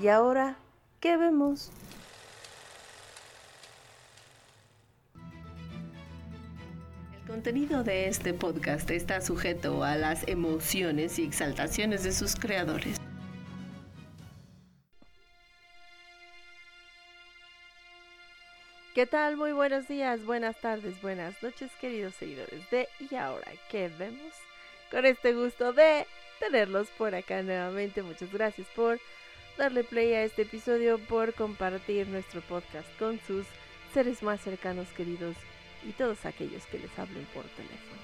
¿Y ahora qué vemos? El contenido de este podcast está sujeto a las emociones y exaltaciones de sus creadores. ¿Qué tal? Muy buenos días, buenas tardes, buenas noches, queridos seguidores de Y ahora qué vemos. Con este gusto de tenerlos por acá nuevamente. Muchas gracias por darle play a este episodio, por compartir nuestro podcast con sus seres más cercanos, queridos y todos aquellos que les hablen por teléfono.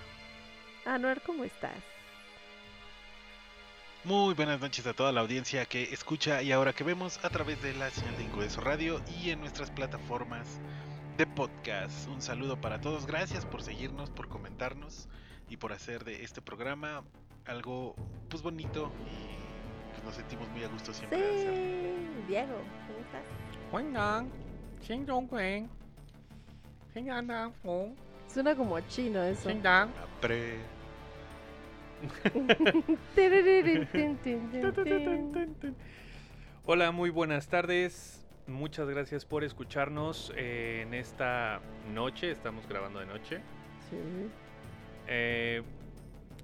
Anuar, ¿cómo estás? Muy buenas noches a toda la audiencia que escucha y ahora que vemos a través de la señal de Ingreso Radio y en nuestras plataformas de podcast. Un saludo para todos, gracias por seguirnos, por comentarnos y por hacer de este programa algo pues bonito y pues nos sentimos muy a gusto siempre. Sí. Diego, ¿cómo estás? Suena como chino eso. Hola, muy buenas tardes. Muchas gracias por escucharnos eh, en esta noche. Estamos grabando de noche. Sí. Eh,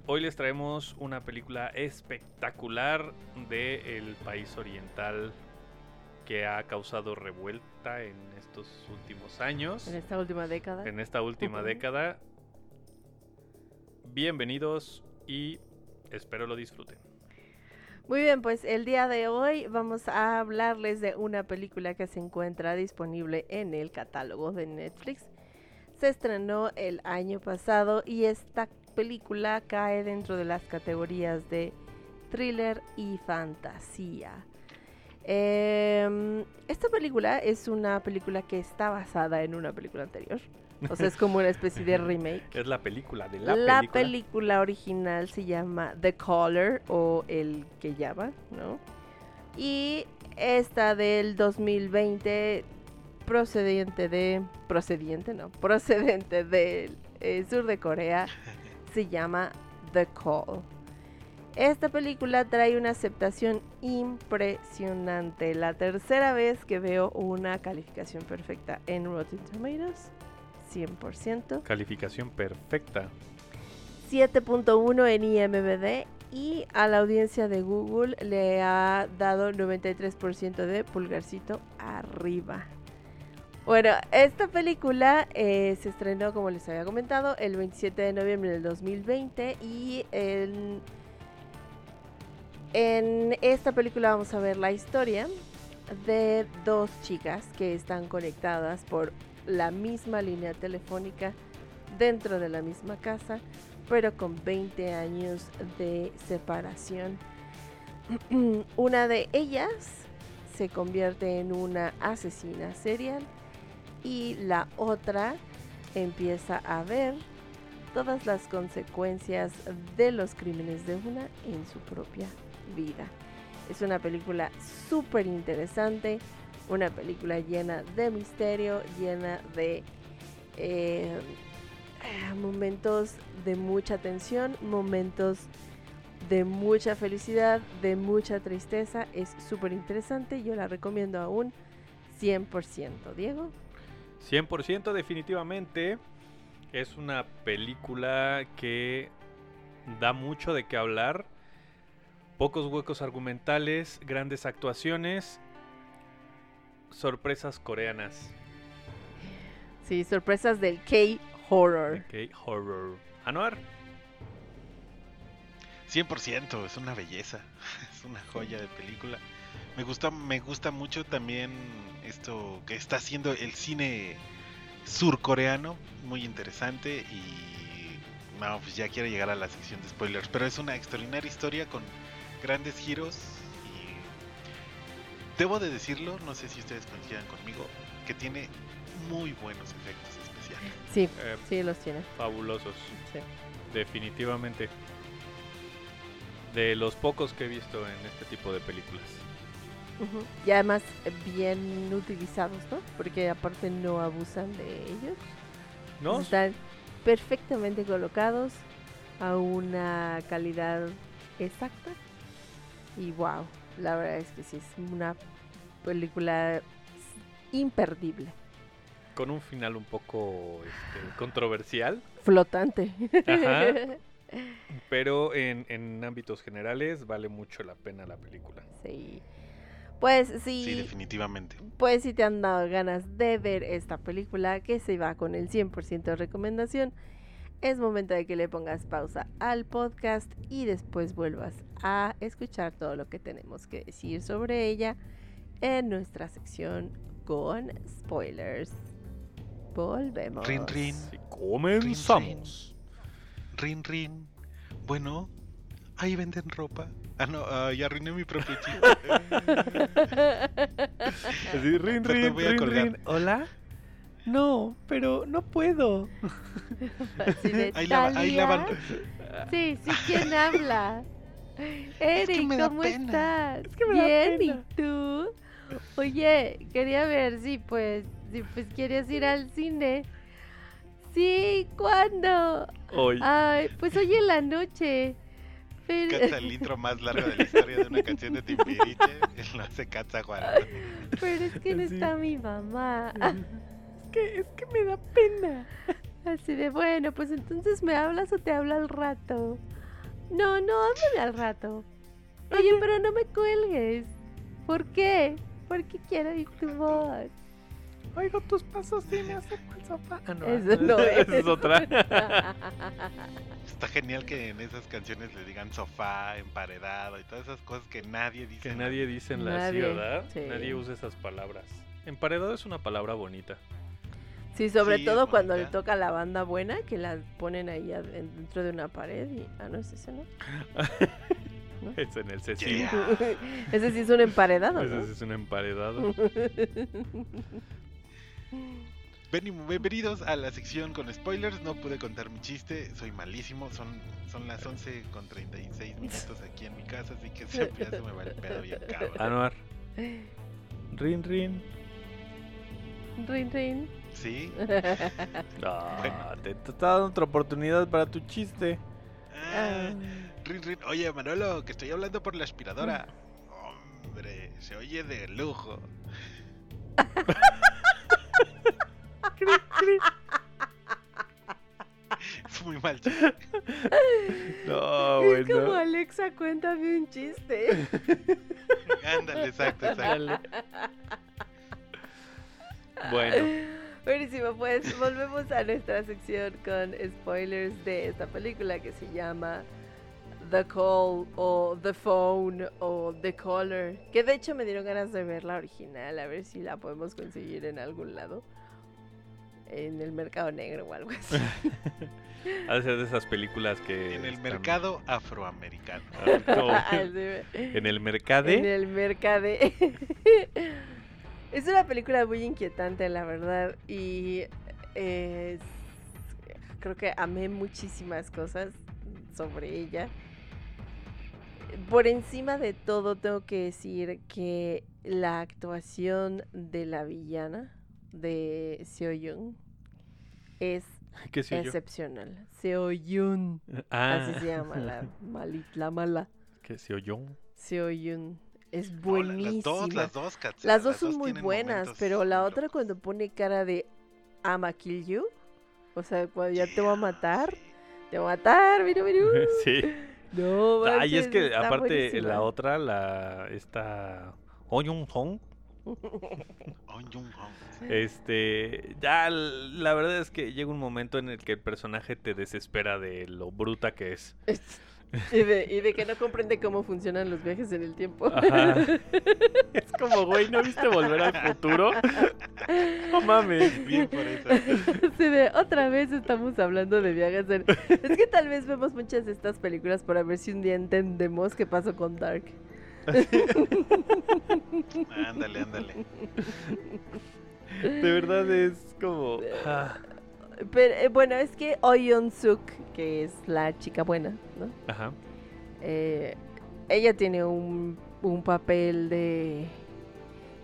hoy les traemos una película espectacular de el país oriental que ha causado revuelta en estos últimos años. En esta última década. en esta última década. Bienvenidos y espero lo disfruten. Muy bien, pues el día de hoy vamos a hablarles de una película que se encuentra disponible en el catálogo de Netflix. Se estrenó el año pasado y esta película cae dentro de las categorías de thriller y fantasía. Em, esta película es una película que está basada en una película anterior. O sea, es como una especie de remake. Es la película de la, La, película. película original se llama The Caller o El que llama, ¿no? Y esta del 2020 procedente de procediente, no, procedente del eh, sur de Corea se llama The Call. Esta película trae una aceptación impresionante. La tercera vez que veo una calificación perfecta en Rotten Tomatoes. 100%. Calificación perfecta. 7.1 en IMBD y a la audiencia de Google le ha dado 93% de pulgarcito arriba. Bueno, esta película eh, se estrenó, como les había comentado, el 27 de noviembre del 2020 y en, esta película vamos a ver la historia de dos chicas que están conectadas por la misma línea telefónica dentro de la misma casa, pero con 20 años de separación. una de ellas se convierte en una asesina serial y la otra empieza a ver todas las consecuencias de los crímenes de una en su propia vida. Es una película súper interesante, una película llena de misterio, llena de eh, momentos de mucha tensión, momentos de mucha felicidad, de mucha tristeza. Es súper interesante, yo la recomiendo a un 100%. Diego. 100% definitivamente es una película que da mucho de qué hablar. Pocos huecos argumentales, grandes actuaciones, sorpresas coreanas. Sí, sorpresas del K-Horror. Ok, horror. Anuar. 100%, es una belleza, es una joya de película. Me gusta, me gusta mucho también esto que está haciendo el cine surcoreano, muy interesante y no, pues ya quiero llegar a la sección de spoilers, pero es una extraordinaria historia con grandes giros Debo de decirlo, no sé si ustedes coincidan conmigo, que tiene muy buenos efectos especiales. Sí, Eh, sí los tiene. fabulosos, sí. definitivamente. De los pocos que he visto en este tipo de películas. Y además eh, bien utilizados, ¿no? Porque aparte no abusan de ellos. ¿No? Están perfectamente colocados a una calidad exacta. Y wow, la verdad es que sí, es una película imperdible. Con un final un poco este, controversial, Flotante. Ajá. pero en, en ámbitos generales vale mucho la pena la película. sí. Pues Sí, sí, definitivamente. pues si te han dado ganas de ver esta película que se va con el 100% de recomendación, es momento de que le pongas pausa al podcast y después vuelvas a escuchar todo lo que tenemos que decir sobre ella en nuestra sección con spoilers. Volvemos. Rin, rin. Comenzamos. Rin, rin. Bueno, ahí venden ropa. Ah, no, ah, ya arruiné mi propio chiste. Así, rin, rin, voy a rin, colgar. rin. ¿Hola? No, pero no puedo. Así de, Ahí la, ahí la van. Sí, sí, ¿quién habla? Eric, me da ¿cómo pena. estás? que me da Bien, pena. ¿y tú? Oye, quería ver si pues, si pues quieres ir al cine. Sí, ¿cuándo? Hoy. Ay, pues hoy en la noche. Pero- Canta el intro más largo de la historia de una canción de Timbiriche. Lo hace Katza Juan. Pero es que no Sí. está mi mamá. Es que, es que me da pena. Así de, bueno, pues entonces me hablas o te hablo al rato. No, no, háblame al rato. Oye, pero no me cuelgues. ¿Por qué? Porque quiero oír tu voz. Oigo tus pasos y me acerco al sofá. Ah, no. Eso no es. Esa es otra. Está genial que en esas canciones le digan sofá, emparedado y todas esas cosas que nadie dice. que en nadie dice en la Nadie, ciudad. sí. Nadie usa esas palabras. Emparedado es una palabra bonita. Sí, sobre Sí, todo cuando le toca la banda buena, que la ponen ahí dentro de una pared y... Ah, no, es ese, ¿no? Es en el Cecil. Yeah. ese sí es un emparedado, Ese ¿no? sí es un emparedado. Ven- Bienvenidos a la sección con spoilers. No pude contar mi chiste, soy malísimo. Son, son las 11 con 36 minutos aquí en mi casa, así que siempre se me va el pedo bien cabrón. Anuar. Rin, rin. Rin, rin. ¿Sí? Ah, te, te está dando otra oportunidad para tu chiste. Ah, Ah. rin, rin. Oye, Manolo, que estoy hablando por la aspiradora. Hombre, se oye de lujo. Es muy mal chiste. No, es como. Alexa, cuéntame un chiste. Ándale, exacto, exacto. Bueno, Buenísimo, pues volvemos a nuestra sección con spoilers de esta película que se llama The Call o The Phone o The Caller. Que de hecho me dieron ganas de ver la original, a ver si la podemos conseguir en algún lado. En el mercado negro o algo así. ha de ser de esas películas que. En el están- mercado afroamericano. Ah, Así, en el En mercade. el mercade. es una película muy inquietante, la verdad. Y eh, creo que amé muchísimas cosas sobre ella. Por encima de todo, tengo que decir que la actuación de la villana de Seo Yoon es excepcional. Seo Yoon, Ah, así se llama la, mali- la mala. ¿Qué se oyó? Seo Yoon. Es No, la- buenísima. las dos, las dos, Katza, Las dos son muy tienen buenas, pero la otra locos. cuando pone cara de I'ma kill you, o sea, cuando ya te va a matar, Sí. te va a matar, mira, mira. Sí. No, Ay, es manches, que aparte buenísima. la otra, la. Esta. Oyun. Oh, Hong. Este, ya la verdad es que llega un momento en el que el personaje te desespera de lo bruta que es. y, de, y de que no comprende cómo funcionan los viajes en el tiempo. Ajá. Es como, güey, ¿no viste volver al futuro? No mames. Bien por eso. Sí, de otra vez estamos hablando de viajes en... Es que tal vez vemos muchas de estas películas para ver si un día entendemos qué pasó con Dark. Ándale, ándale. De verdad es como... ah, Pero eh, bueno, es que Oyeon Suk, que es la chica buena, ¿no? Ajá. Eh, ella tiene un, un papel de...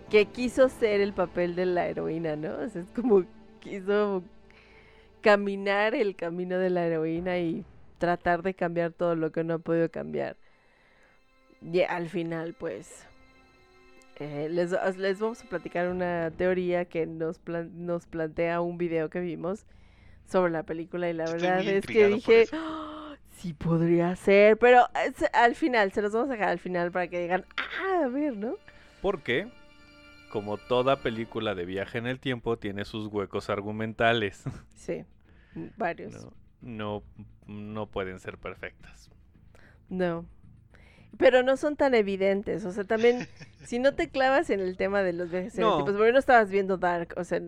que quiso ser el papel de la heroína, ¿no? O sea, es como quiso caminar el camino de la heroína y tratar de cambiar todo lo que no ha podido cambiar. Y al final, pues, eh, les, os- les vamos a platicar una teoría que nos, plan- nos plantea un video que vimos sobre la película y la Estoy verdad es que dije. "Ah, sí podría ser, pero al final, se los vamos a dejar al final para que digan, ah, a ver, ¿no? Porque, como toda película de viaje en el tiempo, tiene sus huecos argumentales. Sí, varios. No, no, no pueden ser perfectas. No. Pero no son tan evidentes. O sea, también, si no te clavas en el tema de los viajes en el No. tiempo, porque no estabas viendo Dark. O sea,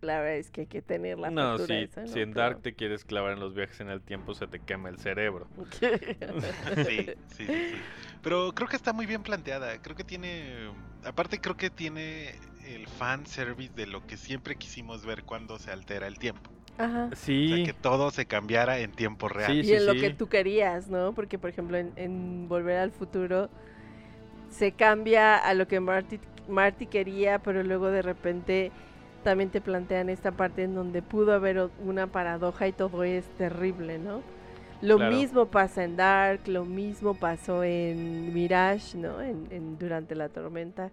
la verdad es que hay que tener la No, factura si, esa, si ¿no? en Dark te quieres clavar en los viajes en el tiempo, se te quema el cerebro. Sí, sí, sí. Pero creo que está muy bien planteada. Creo que tiene. Aparte, creo que tiene el fan service de lo que siempre quisimos ver cuando se altera el tiempo. Ajá. O sea, Sí, que todo se cambiara en tiempo real. Sí, Y en lo que tú querías, ¿no? Porque, por ejemplo, en, en Volver al Futuro se cambia a lo que Marty, Marty quería, pero luego de repente también te plantean esta parte en donde pudo haber una paradoja y todo es terrible, ¿no? Lo Claro. mismo pasa en Dark, lo mismo pasó en Mirage, ¿no? En, en Durante la Tormenta.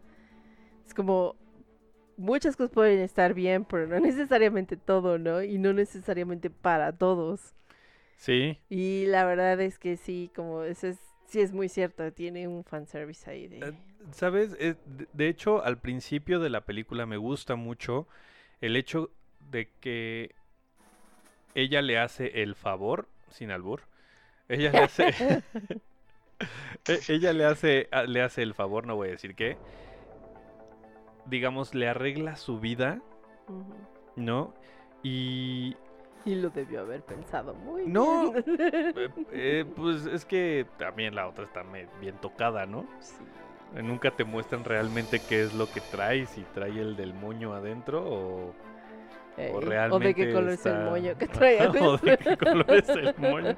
Es como muchas cosas pueden estar bien, pero no necesariamente todo, ¿no? Y no necesariamente para todos. sí. Y la verdad es que sí, como eso es, sí es muy cierto, tiene un fanservice ahí de... Eh, ¿Sabes? Eh, de- de hecho, al principio de la película me gusta mucho el hecho de que ella le hace el favor, sin albur, ella le hace, e- ella le hace, ah, le hace el favor, no voy a decir qué, digamos, le arregla su vida. ¿no? Y Y lo debió haber pensado muy No. bien. eh, eh, pues es que también la otra está bien tocada, ¿no? Sí. Eh, Nunca te muestran realmente qué es lo que trae, si trae el del moño adentro o, Ey, o o realmente de qué color es el moño que trae adentro. o de qué color es el moño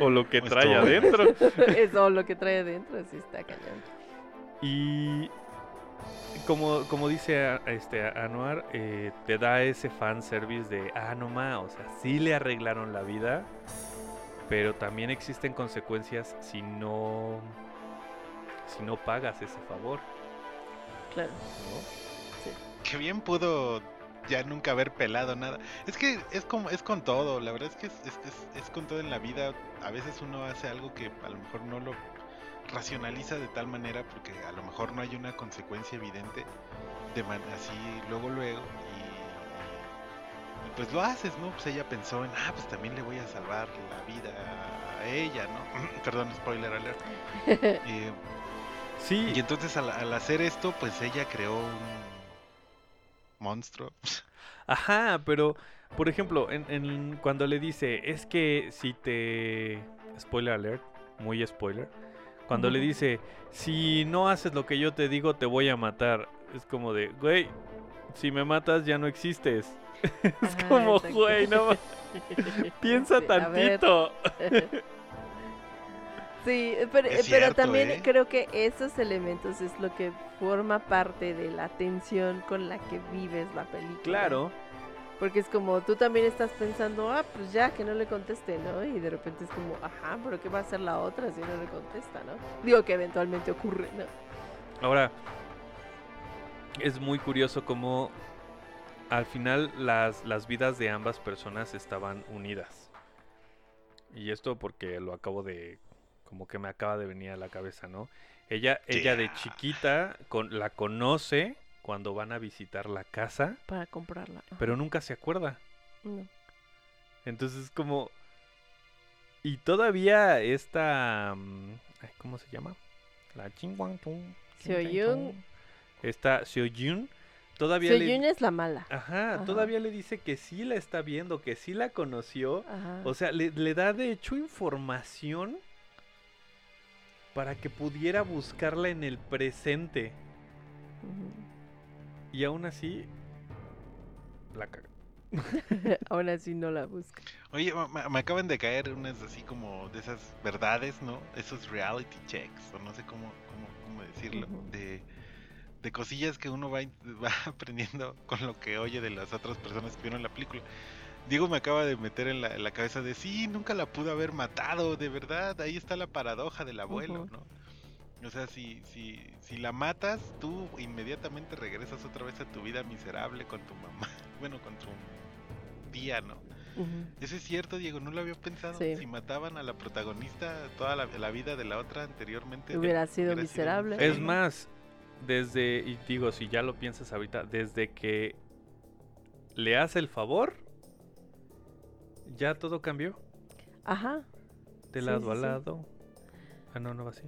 o lo que Pues trae todo. adentro. Eso, lo que trae adentro, sí está cañón. Y como, como dice a- este a- Anuar, eh, te da ese fan service de, ah, no ma, o sea, sí le arreglaron la vida, pero también existen consecuencias si no, si no pagas ese favor, Claro. ¿no? Que bien pudo ya nunca haber pelado nada. Es que es como es con todo, la verdad es que es, es- es- es con todo en la vida. A veces uno hace algo que a lo mejor no lo racionaliza de tal manera porque a lo mejor no hay una consecuencia evidente de man- así luego luego y, y- y pues lo haces, ¿no? Pues ella pensó en, ah, pues también le voy a salvar la vida a ella, ¿no? Perdón, spoiler alert. Eh, Sí, y entonces al, al hacer esto, pues ella creó un monstruo. Ajá, pero por ejemplo, en, en- cuando le dice, es que si te... Spoiler alert, muy spoiler. Cuando le dice, si no haces lo que yo te digo, te voy a matar. Es como de, güey, si me matas ya no existes. es Ajá, como, exacto. güey, no piensa Sí, tantito. Sí, pero, también ¿eh? creo que esos elementos es lo que forma parte de la tensión con la que vives la película. Claro, Porque es como tú también estás pensando, ah, pues ya, que no le conteste, ¿no? Y de repente es como, ajá, pero ¿qué va a hacer la otra si no le contesta, ¿no? Digo que eventualmente ocurre, ¿no? Ahora, es muy curioso cómo al final las, las vidas de ambas personas estaban unidas. Y esto porque lo acabo de, como que me acaba de venir a la cabeza, ¿no? Ella, ella de chiquita con, la conoce cuando van a visitar la casa, Para comprarla. ajá. pero nunca se acuerda. No. Entonces como... Y todavía esta... mm, ¿Cómo se llama? La Chingwangtung. Seoyun. Esta Seoyun. Todavía le... Seoyun es la mala. Ajá, Ajá. todavía le dice que sí la está viendo, que sí la conoció. Ajá. O sea, le, le da de hecho información para que pudiera buscarla en el presente. Ujú. Y aún así, la caga. Aún así no la busca. Oye, me, acaban de caer unas así como de esas verdades, ¿no? Esos reality checks, o no sé cómo, cómo, cómo decirlo, de, de cosillas que uno va, va aprendiendo con lo que oye de las otras personas que vieron la película. Diego me acaba de meter en la, en la cabeza de sí, nunca la pudo haber matado, de verdad, ahí está la paradoja del abuelo. ¿no? O sea, si, si, si la matas, tú inmediatamente regresas otra vez a tu vida miserable con tu mamá, bueno, con tu tía, ¿no? Eso es cierto, Diego, no lo había pensado. Sí. Si mataban a la protagonista, toda la, la vida de la otra anteriormente. Hubiera sido hubiera miserable. Es más, desde, y digo, si ya lo piensas ahorita, desde que le hace el favor, ya todo cambió. Ajá. De lado sí, a sí. lado. Ah, no, no va así.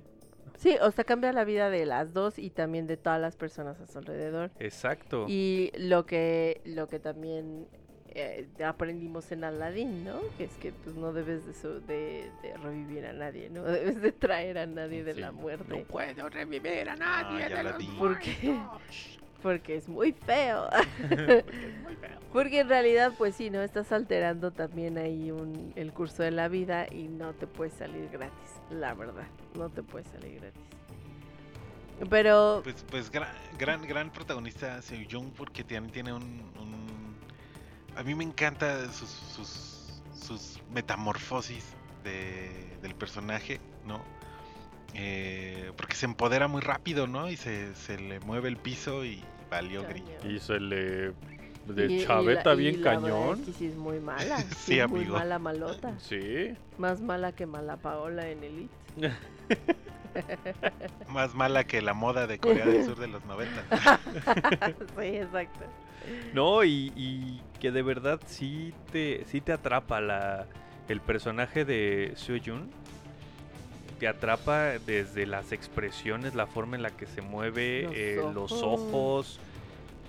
Sí, o sea, cambia la vida de las dos y también de todas las personas a su alrededor. Exacto. Y lo que, lo que también eh, aprendimos en Aladdin, ¿no? Que es que pues no debes de, su- de, de revivir a nadie, no debes de traer a nadie de Sí. la muerte. puedo revivir a nadie ya de la los Porque es muy feo. Porque en realidad, pues sí, ¿no? Estás alterando también ahí un, el curso de la vida y no te puede salir gratis, la verdad. No te puede salir gratis. Pero Pues, pues gran, gran, gran protagonista Seo Jung porque tiene, tiene un, un- A mí me encanta sus, sus, sus metamorfosis de, del personaje, ¿no? Eh, porque se empodera muy rápido, ¿no? Y se, se le mueve el piso y valió grillo. Cañón. Y se le... De y chaveta la- y bien la cañón. es que sí es muy mala. Sí, sí, es muy amigo. mala malota. Sí. Más mala que mala Paola en Elite. Más mala que la moda de Corea del Sur de los 90. sí, exacto. No, y, y que de verdad sí te, sí te atrapa la, el personaje de Seo Jun. Te atrapa desde las expresiones, la forma en la que se mueve, Los eh, los ojos.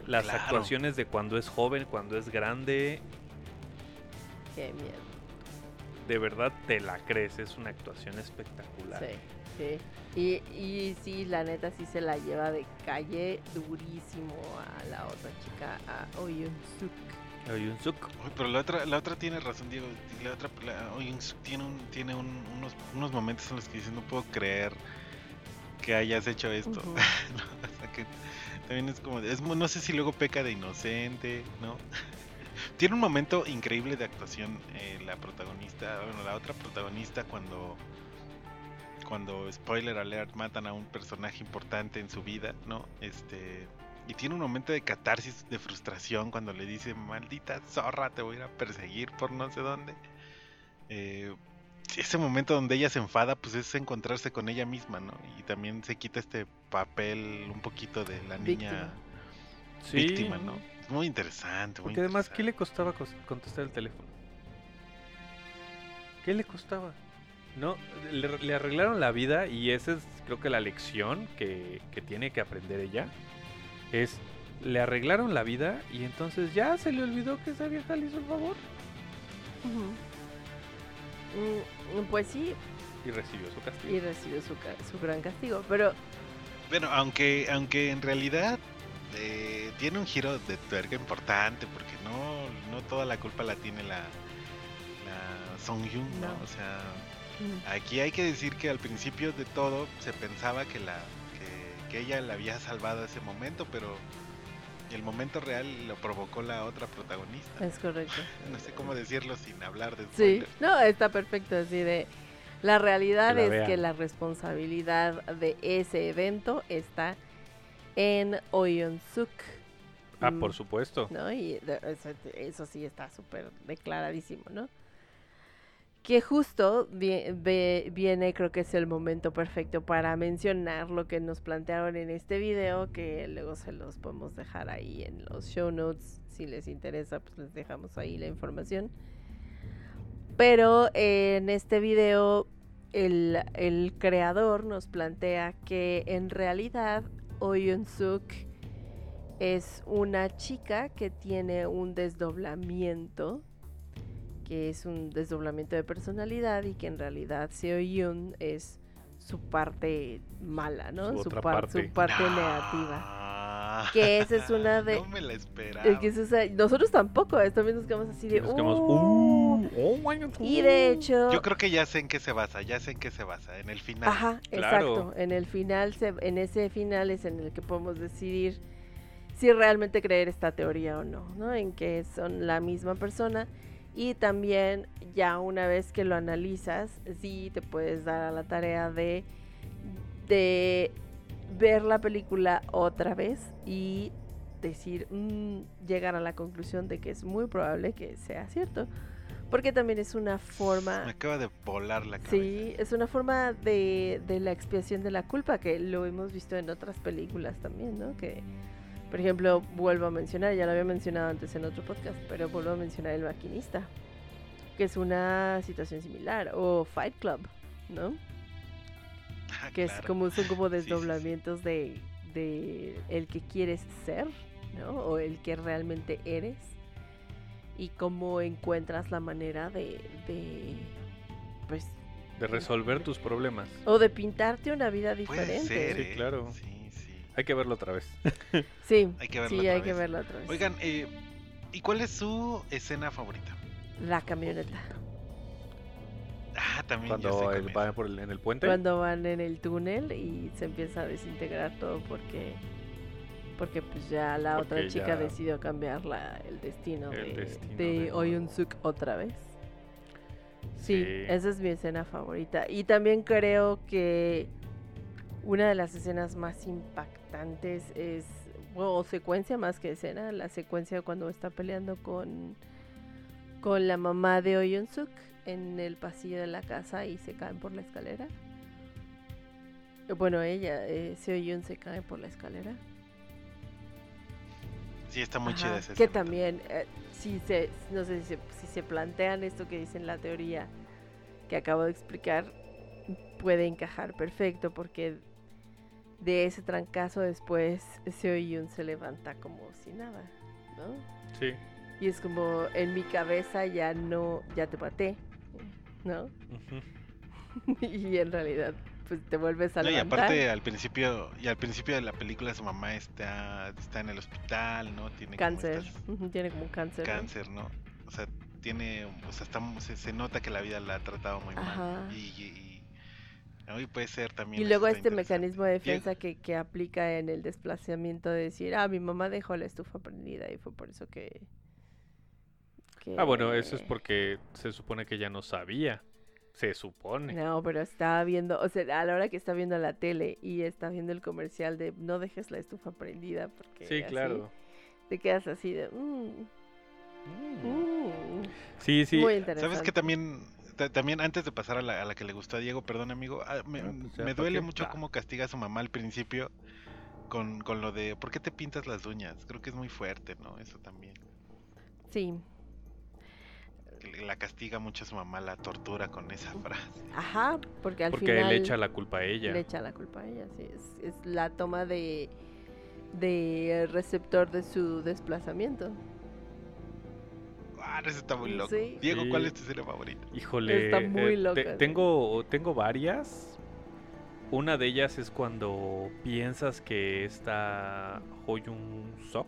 las Claro. actuaciones de cuando es joven, cuando es grande. Qué miedo. De verdad te la crees, es una actuación espectacular. Sí, sí. Y, y sí, la neta sí se la lleva de calle durísimo a la otra chica, a Oyun Suk. Hay un Suk. Uy, pero la otra, la otra tiene razón, Diego. La otra, la, Oyun Suk tiene, un, tiene un- unos, unos momentos en los que dices, no puedo creer que hayas hecho esto. O sea, que también es como, es, no sé si luego peca de inocente, ¿no? tiene un momento increíble de actuación eh, la protagonista, bueno, la otra protagonista cuando, cuando, spoiler alert, matan a un personaje importante en su vida, ¿no? Este... Y tiene un momento de catarsis, de frustración cuando le dice, maldita zorra, te voy a ir a perseguir por no sé dónde. Eh, ese momento donde ella se enfada, pues es encontrarse con ella misma, ¿no? Y también se quita este papel un poquito de la niña Sí. víctima, ¿no? Es muy interesante. muy Porque además, ¿qué le costaba cos- contestar el teléfono? ¿Qué le costaba? No, le, le arreglaron la vida y esa es creo que la lección que, que tiene que aprender ella. Es, le arreglaron la vida y entonces ya se le olvidó que esa vieja le hizo el favor. Mm, Pues sí, y recibió su castigo. y recibió su, ca- su gran castigo. Pero Bueno, aunque, aunque en realidad eh, tiene un giro de tuerca importante, porque no, no toda la culpa la tiene la, la Song Yun, ¿no? No. O sea, mm, Aquí hay que decir que al principio de todo se pensaba que la que, ella la había salvado ese momento, pero el momento real lo provocó la otra protagonista. es correcto. No sé cómo decirlo sin hablar de Sí, spoilers. no, está perfecto así de... La realidad Que la es que la responsabilidad de ese evento está en Oyun Suk. Ah, Mm, por supuesto. ¿no? Y de- eso, eso sí está súper declaradísimo, ¿no? Que justo viene, creo que es el momento perfecto para mencionar lo que nos plantearon en este video, que luego se los podemos dejar ahí en los show notes, si les interesa, pues les dejamos ahí la información. Pero en este video el, el creador nos plantea que en realidad Oyun Suk es una chica que tiene un desdoblamiento, que es un desdoblamiento de personalidad y que en realidad Seo Yun es su parte mala, ¿no? Su Su, otra par- parte. su parte negativa. Ah, Que esa es una de- No me la esperaba. Es que nosotros tampoco, eh, también nos quedamos así de... Nos quedamos, "Uh". "Uh, oh my God, Y de hecho... Yo creo que ya sé en qué se basa, ya sé en qué se basa, en el final. Ajá, Claro. exacto. En el final, se- en ese final es en el que podemos decidir si realmente creer esta teoría o no, ¿no? En que son la misma persona y también ya una vez que lo analizas, sí te puedes dar a la tarea de de ver la película otra vez y decir, mm, llegar a la conclusión de que es muy probable que sea cierto. Porque también es una forma... Me acaba de volar la cabeza. Sí, es una forma de, de la expiación de la culpa que lo hemos visto en otras películas también, ¿no? Que, por ejemplo, vuelvo a mencionar, ya lo había mencionado antes en otro podcast, pero vuelvo a mencionar El Maquinista, que es una situación similar, o Fight Club, ¿no? Ah, Que es como, son como Sí, sí, sí. desdoblamientos de, de el que quieres ser, ¿no? O el que realmente eres. Y cómo encuentras la manera de, de pues, De resolver tus problemas. O de pintarte una vida Puede diferente. ser, Sí, ¿eh? claro. Sí. Hay que verlo otra vez. Sí, Hay que verla sí, otra hay que vez. verla otra vez. Oigan, eh, ¿y cuál es su escena favorita? La camioneta. Ah, también Cuando cuál él es. va por el- en el puente. Cuando van en el túnel y se empieza a desintegrar todo porque porque pues ya la otra chica ya- decidió cambiar la, el destino El de, destino de de- Oyun Suk otra vez. Sí, Sí. esa es mi escena favorita. Y también creo que una de las escenas más impactantes es, o secuencia más que escena, la secuencia cuando está peleando con, con la mamá de Oyun Suk en el pasillo de la casa y se caen por la escalera. Bueno, ella, eh, Seo-yun se cae por la escalera. Sí, está muy chida esa Que escena también, eh, si se, no sé si se, si se plantean esto que dice en la teoría que acabo de explicar, puede encajar perfecto porque de ese trancazo después Seo-yun se levanta como si nada, ¿no? Sí. Y es como en mi cabeza ya no, ya te maté, ¿no? Y en realidad pues te vuelves a No, y levantar. aparte al principio y al principio de la película su mamá está está en el hospital, ¿no? Tiene como cáncer, tiene como cáncer. ¿no? cáncer, ¿no? O sea, tiene, o sea, está, se, se nota que la vida la ha tratado muy Ajá. mal. Y, y, y- ¿no? y puede ser también. Y eso luego este mecanismo de defensa que, que aplica en el desplazamiento de decir, ah, mi mamá dejó la estufa prendida y fue por eso que... Ah, bueno, eso es que- porque se supone que ya no sabía. Se supone. No, pero estaba viendo, o sea, a la hora que está viendo la tele y está viendo el comercial de no dejes la estufa prendida porque Sí, así claro. te quedas así de... "Mm, Mm. mm". Sí, sí. Muy interesante. ¿Sabes que también, ta- también antes de pasar a la, a la que le gustó a Diego, perdón amigo, ah, me, pues me ¿pa' duele mucho cómo castiga a su mamá al principio con, con lo de ¿por qué te pintas las uñas? Creo que es muy fuerte, ¿no? Eso también. Sí, La castiga mucho a su mamá, la tortura con esa frase. ajá, porque al Porque final... él echa la culpa a ella. Le echa la culpa a ella, sí. Es, es la toma de, de receptor de su desplazamiento. Ah, eso está muy loco. Sí. Diego, ¿cuál es tu serie favorita? Híjole. Está muy eh, loca, te- sí. tengo, tengo varias. Una de ellas es cuando piensas que está Hoyun Sok.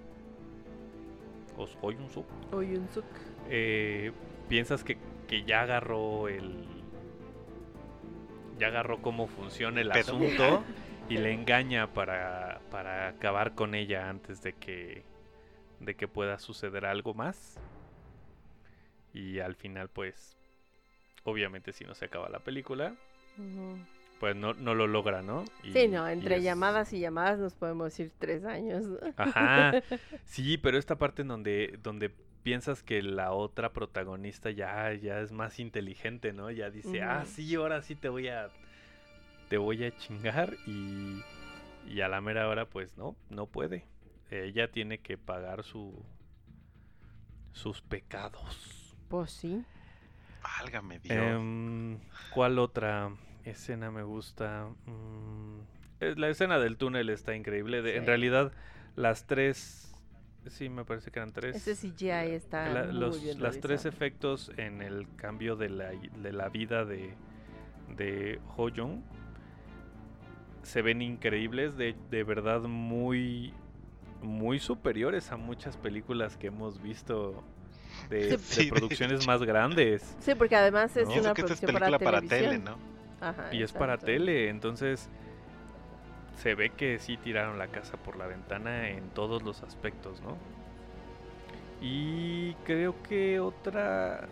O Hoyun Sok. O Yunsuk. eh, piensas que, que ya agarró el. Ya agarró cómo funciona el Pero- asunto y le engaña para, para acabar con ella antes de que, de que pueda suceder algo más. Y al final, pues, obviamente, si no se acaba la película, pues no, no lo logra, ¿no? Y- Sí, no, y entre es- llamadas y llamadas nos podemos ir tres años. ¿no? Ajá. Sí, pero esta parte en donde, donde piensas que la otra protagonista ya, ya es más inteligente, ¿no? Ya dice, ah, sí, ahora sí te voy a. Te voy a chingar. Y. Y a la mera hora, pues no, no puede. Ella tiene que pagar su. sus pecados. Pues sí. Válgame Dios. Em, ¿Cuál otra escena me gusta? Mm, eh, la escena del túnel está increíble. de- En realidad, las tres. Sí, me parece que eran tres. Ese CGI está La- muy los, bien las tres efectos en el cambio de la, de la vida de, de Ho Jung se ven increíbles, de, de verdad muy, muy superiores a muchas películas que hemos visto de, de Sí, de producciones más grandes. Sí, porque además es No. Una es producción película para, para, tele. ¿no? Ajá, Y es para tele, entonces se ve que sí tiraron la casa por la ventana en todos los aspectos, ¿no? Y creo que otra,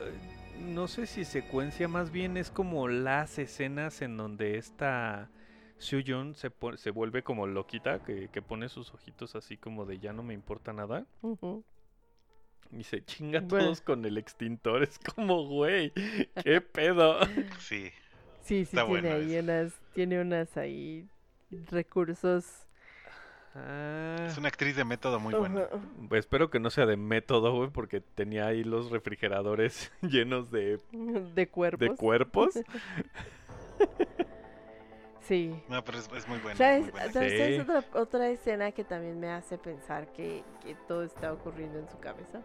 eh, no sé si secuencia, más bien es como las escenas en donde esta Soo-Yoon se, se vuelve como loquita, que, que pone sus ojitos así como de ya no me importa nada. Y se chinga Bueno. todos con el extintor. Es como, güey, qué pedo. Sí. Sí, sí, Está tiene bueno ahí eso. unas, tiene unas ahí recursos. Ah. Es una actriz de método muy buena. Pues espero que no sea de método, güey, porque tenía ahí los refrigeradores llenos de, De cuerpos. de cuerpos. Sí. No, pero es, es muy buena. es ¿Sabes? muy buena. ¿Sabes? Sí. ¿Sabes otra, otra escena que también me hace pensar que, que todo está ocurriendo en su cabeza?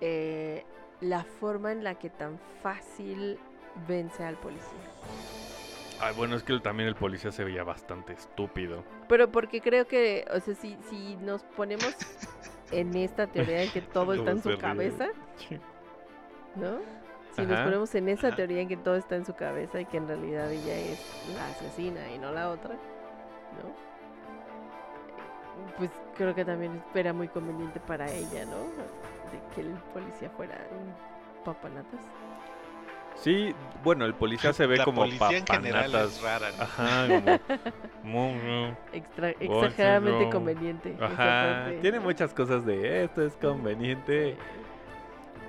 Eh, la forma en la que tan fácil vence al policía. Ay, bueno, es que también el policía se veía bastante estúpido. Pero porque creo que, o sea, si, si nos ponemos en esta teoría de que todo está en su ríe. cabeza, ¿no? Si nos ponemos en esa Ajá. teoría en que todo está en su cabeza y que en realidad ella es la asesina y no la otra, ¿no? Pues creo que también era muy conveniente para ella, ¿no? De que el policía fuera un papanatas. Sí, bueno, el policía se ve la como policía en general papanatas. es rara. ¿no? Ajá, como... Extra, exageradamente conveniente. Ajá, tiene muchas cosas de esto es conveniente.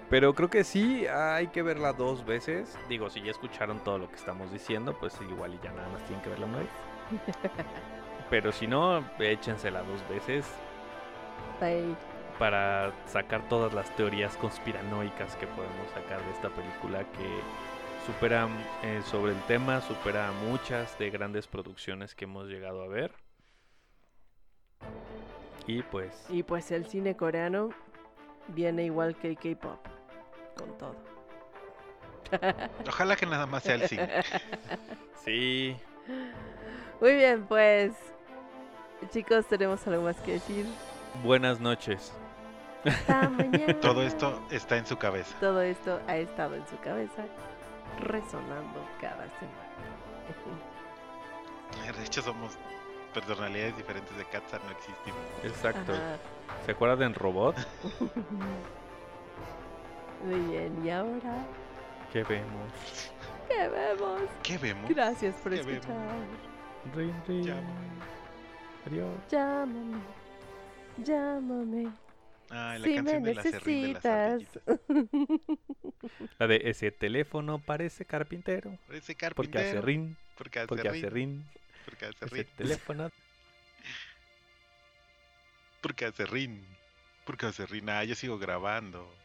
Pero creo que sí hay que verla dos veces. Digo, si ya escucharon todo lo que estamos diciendo, pues igual y ya nada más tienen que verla una vez. Pero si no, échensela dos veces Ahí. Para sacar todas las teorías conspiranoicas que podemos sacar de esta película que supera eh, sobre el tema, supera muchas de grandes producciones que hemos llegado a ver. Y pues Y pues el cine coreano viene igual que el K-pop. Con todo. Ojalá que nada más sea el cine. sí, Muy bien, pues. Chicos, tenemos algo más que decir. buenas noches. Hasta mañana. Todo esto está en su cabeza. Todo esto ha estado en su cabeza, resonando cada semana. De hecho, somos personalidades diferentes de Katza, no existimos. Exacto. Ajá. ¿Se acuerdan de Robot? Muy bien, y ahora, ¿Qué vemos? ¿qué vemos? ¿Qué vemos? Gracias por escuchar. Rin, rin. Ya. Adiós. Llámame, llámame. Ah, la si me canción de la serrín de las necesitas. ardillitas. La de ese teléfono parece carpintero. Ese Porque hace carpintero. rin, Porque hace porque hace rin. Porque hace Ese rin. teléfono. Porque hace rin. Porque hace rin. Ah, yo sigo grabando.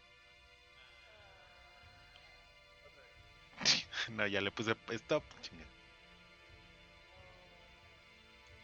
No, ya le puse stop. chinga.